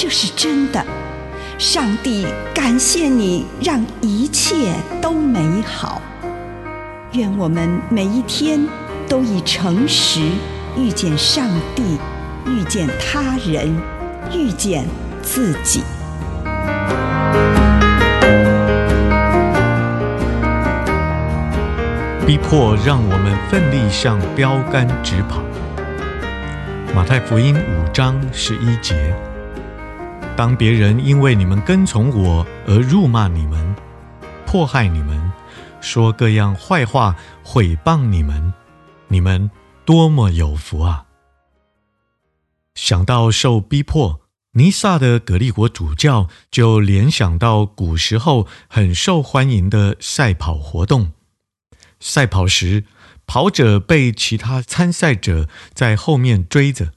这是真的。上帝感谢你，让一切都美好。愿我们每一天都以诚实遇见上帝，遇见他人，遇见自己。逼迫让我们奋力向标杆直跑。马太福音五章十一节：当别人因为你们跟从我而辱骂你们、迫害你们、说各样坏话毁谤你们，你们多么有福啊！想到受逼迫，尼撒的葛利国主教就联想到古时候很受欢迎的赛跑活动。赛跑时，跑者被其他参赛者在后面追着，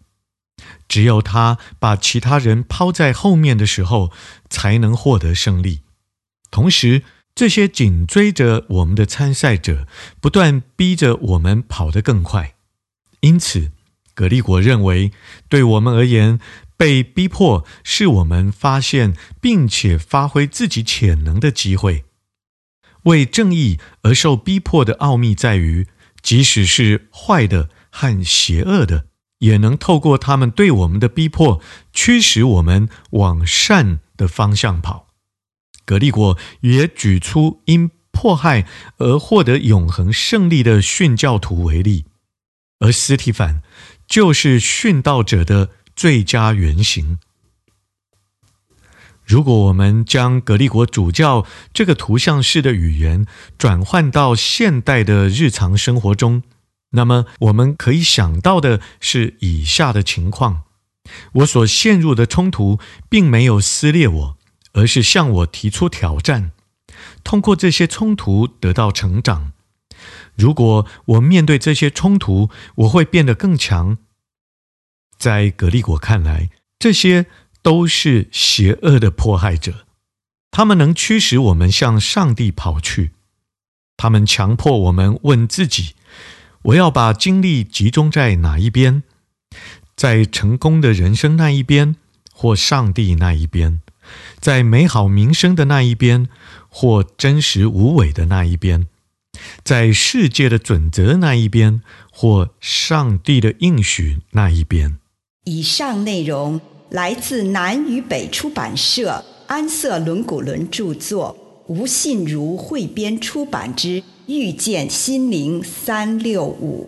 只有他把其他人抛在后面的时候，才能获得胜利。同时，这些紧追着我们的参赛者，不断逼着我们跑得更快。因此，葛利果认为，对我们而言，被逼迫是我们发现并且发挥自己潜能的机会。为正义而受逼迫的奥秘在于，即使是坏的和邪恶的，也能透过他们对我们的逼迫，驱使我们往善的方向跑。格利果也举出因迫害而获得永恒胜利的殉教徒为例，而斯提凡就是殉道者的最佳原型。如果我们将格利果主教这个图像式的语言转换到现代的日常生活中，那么我们可以想到的是以下的情况：我所陷入的冲突并没有撕裂我，而是向我提出挑战。通过这些冲突得到成长。如果我面对这些冲突，我会变得更强。在格利果看来，这些。都是邪恶的迫害者，他们能驱使我们向上帝跑去。他们强迫我们问自己：我要把精力集中在哪一边？在成功的人生那一边，或上帝那一边？在美好名声的那一边，或真实无伪的那一边？在世界的准则那一边，或上帝的应许那一边？以上内容。来自南与北出版社安瑟伦古伦著作，吴信如汇编出版之《遇见心灵三六五》。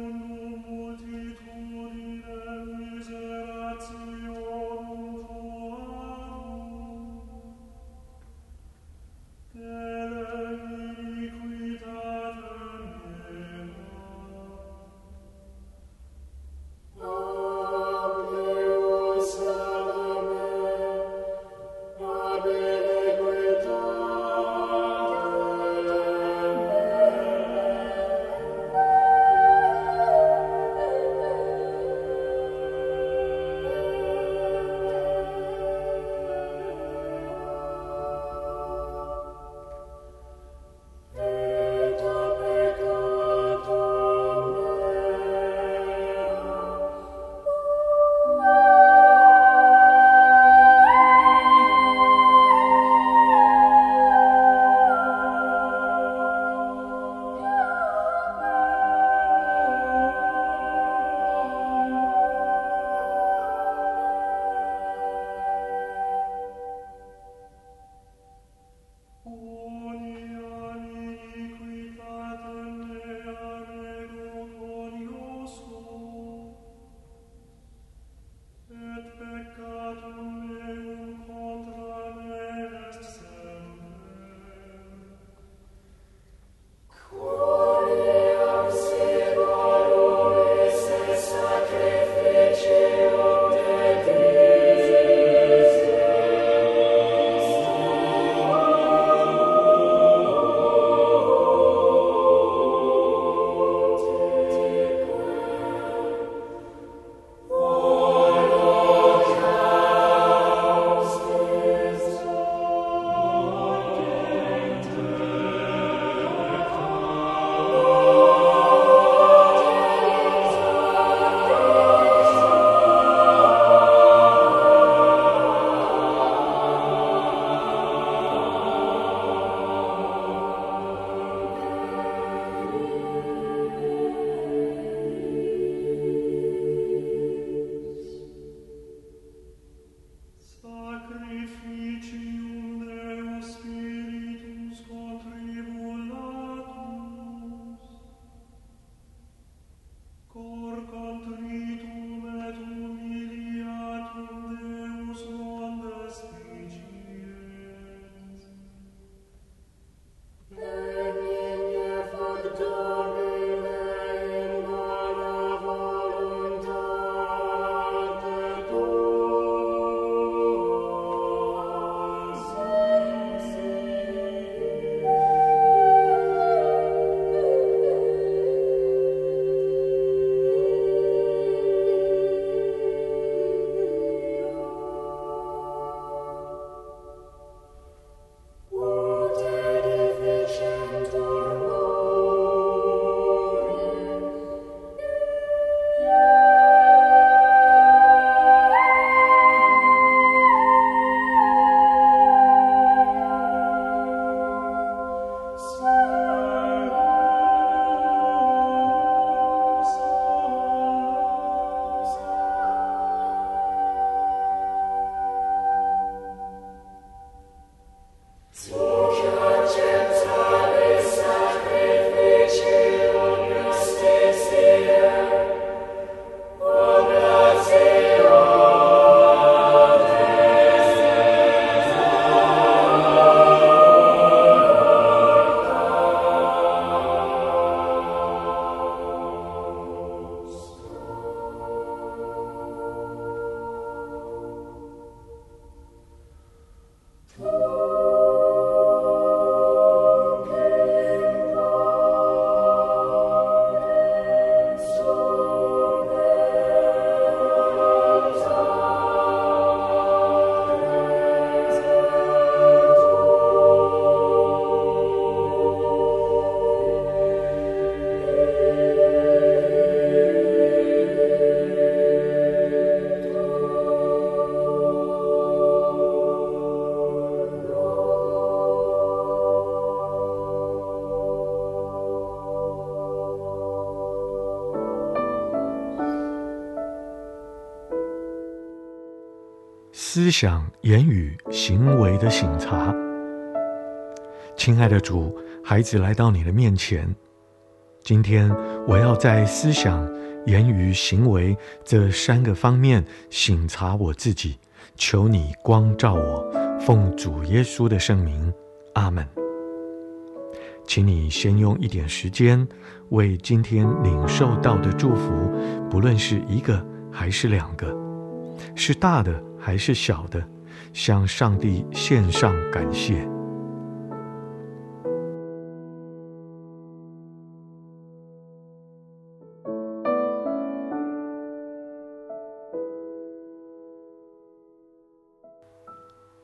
思想、言语、行为的省察。亲爱的主，孩子来到你的面前，今天我要在思想、言语、行为这三个方面省察我自己，求你光照我，奉主耶稣的圣名，阿门。请你先用一点时间，为今天领受到的祝福，不论是一个还是两个，是大的还是小的，向上帝献上感谢。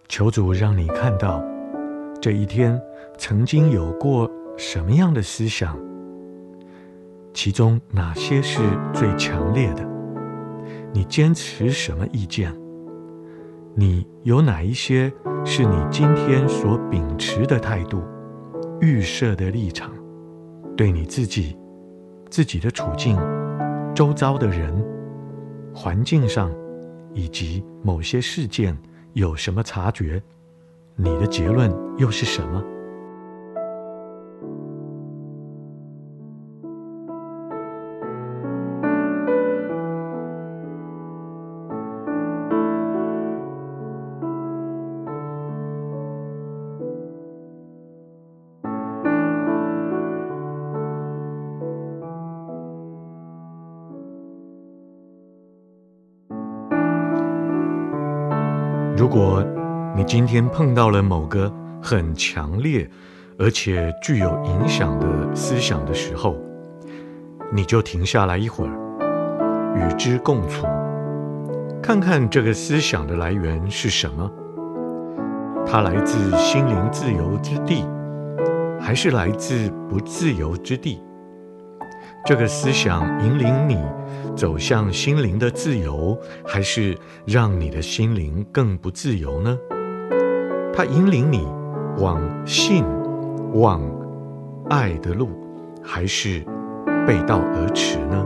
求主让你看到，这一天曾经有过什么样的思想，其中哪些是最强烈的？你坚持什么意见？你有哪一些是你今天所秉持的态度、预设的立场？对你自己、自己的处境、周遭的人、环境上，以及某些事件，有什么察觉？你的结论又是什么？如果你今天碰到了某个很强烈而且具有影响的思想的时候，你就停下来一会儿，与之共处，看看这个思想的来源是什么？它来自心灵自由之地，还是来自不自由之地？这个思想引领你走向心灵的自由，还是让你的心灵更不自由呢？它引领你往信、往爱的路，还是背道而驰呢？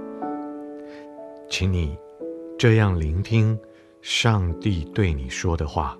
请你这样聆听上帝对你说的话。